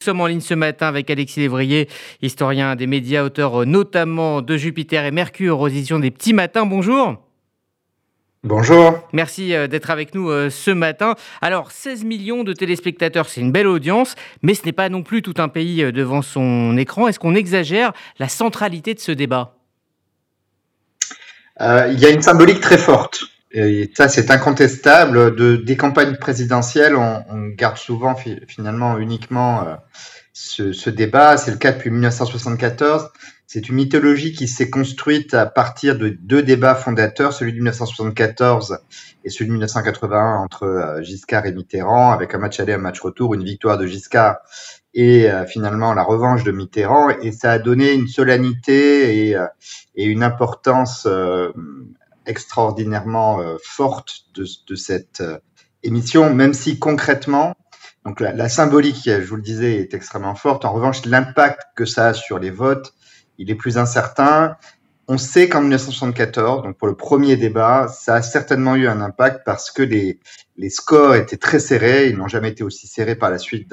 Nous sommes en ligne ce matin avec Alexis Lévrier, historien des médias, auteur notamment de Jupiter et Mercure aux éditions des Petits Matins. Bonjour. Bonjour. Merci euh, d'être avec nous euh, ce matin. Alors, 16 millions de téléspectateurs, c'est une belle audience, mais ce n'est pas non plus tout un pays euh, devant son écran. Est-ce qu'on exagère la centralité de ce débat? Il y a une symbolique très forte. Et ça, c'est incontestable. De, des campagnes présidentielles, on, on garde souvent finalement uniquement euh, ce, ce, débat. C'est le cas depuis 1974. C'est une mythologie qui s'est construite à partir de deux débats fondateurs, celui de 1974 et celui de 1981 entre euh, Giscard et Mitterrand, avec un match aller, un match retour, une victoire de Giscard et euh, finalement la revanche de Mitterrand. Et ça a donné une solennité et, et une importance extraordinairement euh, forte de, cette euh, émission, même si concrètement, donc la, symbolique, je vous le disais, est extrêmement forte. En revanche, l'impact que ça a sur les votes, il est plus incertain. On sait qu'en 1974, donc pour le premier débat, ça a certainement eu un impact parce que les, les scores étaient très serrés. Ils n'ont jamais été aussi serrés par la suite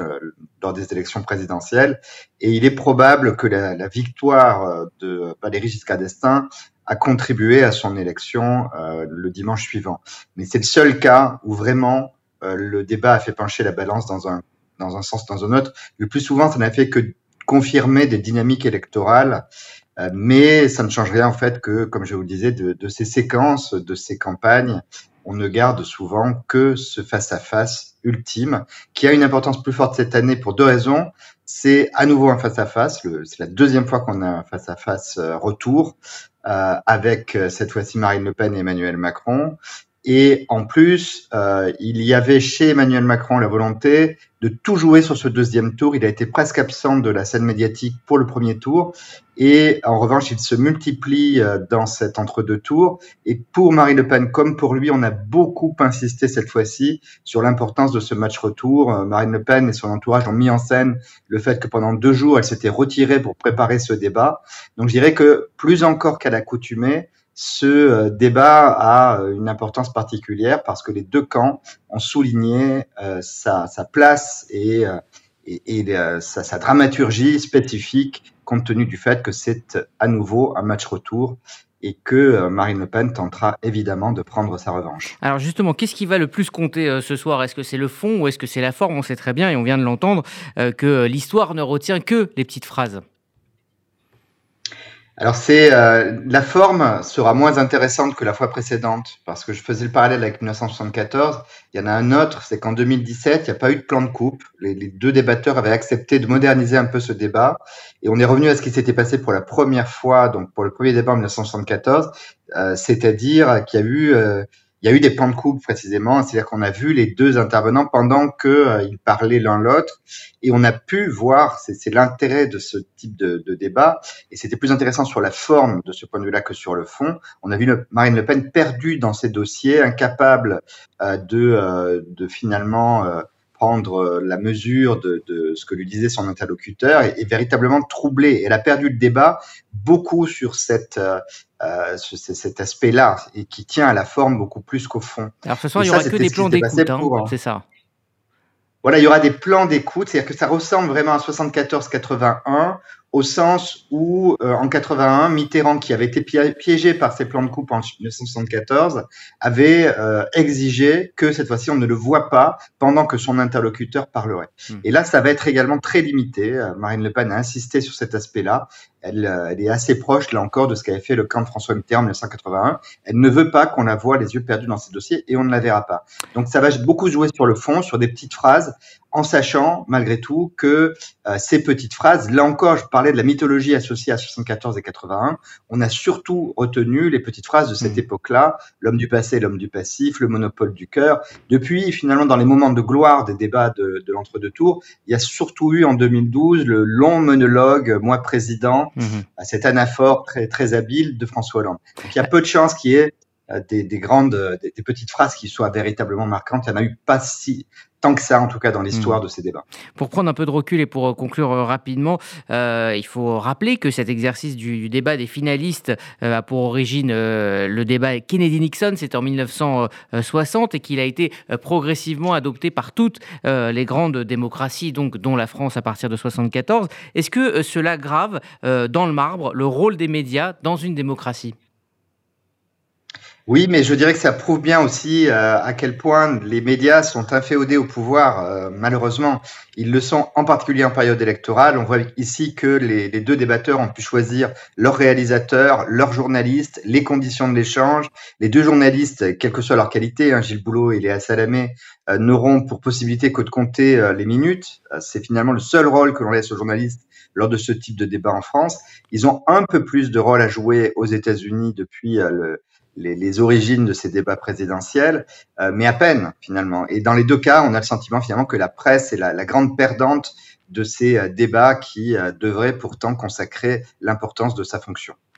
lors des élections présidentielles. Et il est probable que la, la victoire de Valéry Giscard d'Estaing a contribué à son élection euh, le dimanche suivant. Mais c'est le seul cas où vraiment euh, le débat a fait pencher la balance dans un, dans un sens, dans un autre. Le plus souvent, ça n'a fait que confirmer des dynamiques électorales, euh, mais ça ne change rien en fait que, comme je vous le disais, de, de ces séquences, de ces campagnes, on ne garde souvent que ce face-à-face -face ultime, qui a une importance plus forte cette année pour deux raisons. C'est à nouveau un face-à-face, c'est la deuxième fois qu'on a un face-à-face -face retour. Euh, avec euh, cette fois-ci Marine Le Pen et Emmanuel Macron. Et en plus, euh, il y avait chez Emmanuel Macron la volonté de tout jouer sur ce deuxième tour. Il a été presque absent de la scène médiatique pour le premier tour. Et en revanche, il se multiplie euh, dans cet entre-deux tours. Et pour Marine Le Pen, comme pour lui, on a beaucoup insisté cette fois-ci sur l'importance de ce match retour. Euh, Marine Le Pen et son entourage ont mis en scène le fait que pendant deux jours, elle s'était retirée pour préparer ce débat. Donc je dirais que plus encore qu'à l'accoutumée, ce euh, débat a euh, une importance particulière parce que les deux camps ont souligné euh, sa, place et, sa, dramaturgie spécifique compte tenu du fait que c'est à nouveau un match retour et que Marine Le Pen tentera évidemment de prendre sa revanche. Alors justement, qu'est-ce qui va le plus compter ce soir? Est-ce que c'est le fond ou est-ce que c'est la forme? On sait très bien, et on vient de l'entendre, que l'histoire ne retient que les petites phrases. Alors c'est euh, la forme sera moins intéressante que la fois précédente parce que je faisais le parallèle avec 1974. Il y en a un autre, c'est qu'en 2017, il n'y a pas eu de plan de coupe. Les, deux débatteurs avaient accepté de moderniser un peu ce débat et on est revenu à ce qui s'était passé pour la première fois, donc pour le premier débat en 1974, euh, c'est-à-dire qu'il y a eu euh, il y a eu des plans de coupe précisément, c'est-à-dire qu'on a vu les deux intervenants pendant qu'ils euh, parlaient l'un l'autre, et on a pu voir, c'est l'intérêt de ce type de, débat, et c'était plus intéressant sur la forme de ce point de vue-là que sur le fond. On a vu Marine Le Pen perdue dans ses dossiers, incapable euh, de, euh, de finalement prendre la mesure de, ce que lui disait son interlocuteur et, véritablement troublée. Elle a perdu le débat beaucoup sur cette, euh cet aspect-là et qui tient à la forme beaucoup plus qu'au fond. Alors ce soir, il y aura que des plans d'écoute, hein, c'est ça. Voilà, il y aura des plans d'écoute, c'est-à-dire que ça ressemble vraiment à 74-81 au sens où, euh, en 81, Mitterrand, qui avait été piégé par ses plans de coupe en 1974, avait euh, exigé que cette fois-ci, on ne le voit pas pendant que son interlocuteur parlerait. Mmh. Et là, ça va être également très limité. Euh, Marine Le Pen a insisté sur cet aspect-là. Elle, euh, elle, est assez proche, là encore, de ce qu'avait fait le camp de François Mitterrand en 1981. Elle ne veut pas qu'on la voit les yeux perdus dans ses dossiers et on ne la verra pas. Donc, ça va beaucoup jouer sur le fond, sur des petites phrases, en sachant, malgré tout, que euh, ces petites phrases, là encore, je parlais de la mythologie associée à 74 et 81, on a surtout retenu les petites phrases de cette mmh. époque-là, l'homme du passé, l'homme du passif, le monopole du cœur. Depuis, finalement, dans les moments de gloire des débats de, de l'entre-deux tours, il y a surtout eu en 2012 le long monologue, moi président, mmh. cette anaphore très, très habile de François Hollande. Donc, il y a peu de chances qu'il y ait des, grandes, des, petites phrases qui soient véritablement marquantes. Il n'y en a eu pas si tant que ça, en tout cas, dans l'histoire hmm. de ces débats. Pour prendre un peu de recul et pour conclure rapidement, il faut rappeler que cet exercice du, débat des finalistes a pour origine le débat Kennedy-Nixon, c'était en 1960, et qu'il a été progressivement adopté par toutes les grandes démocraties, donc dont la France à partir de 1974. Est-ce que cela grave dans le marbre le rôle des médias dans une démocratie? Oui, mais je dirais que ça prouve bien aussi euh, à quel point les médias sont inféodés au pouvoir. Euh, malheureusement, ils le sont en particulier en période électorale. On voit ici que les, deux débatteurs ont pu choisir leur réalisateur, leurs journalistes, les conditions de l'échange. Les deux journalistes, quelle que soit leur qualité, hein, Gilles Boulot et Léa Salamé, euh, n'auront pour possibilité que de compter les minutes. C'est finalement le seul rôle que l'on laisse aux journalistes lors de ce type de débat en France. Ils ont un peu plus de rôle à jouer aux États-Unis depuis le, les, origines de ces débats présidentiels, euh, mais à peine finalement. Et dans les deux cas, on a le sentiment finalement que la presse est la, grande perdante de ces euh, débats qui euh, devraient pourtant consacrer l'importance de sa fonction.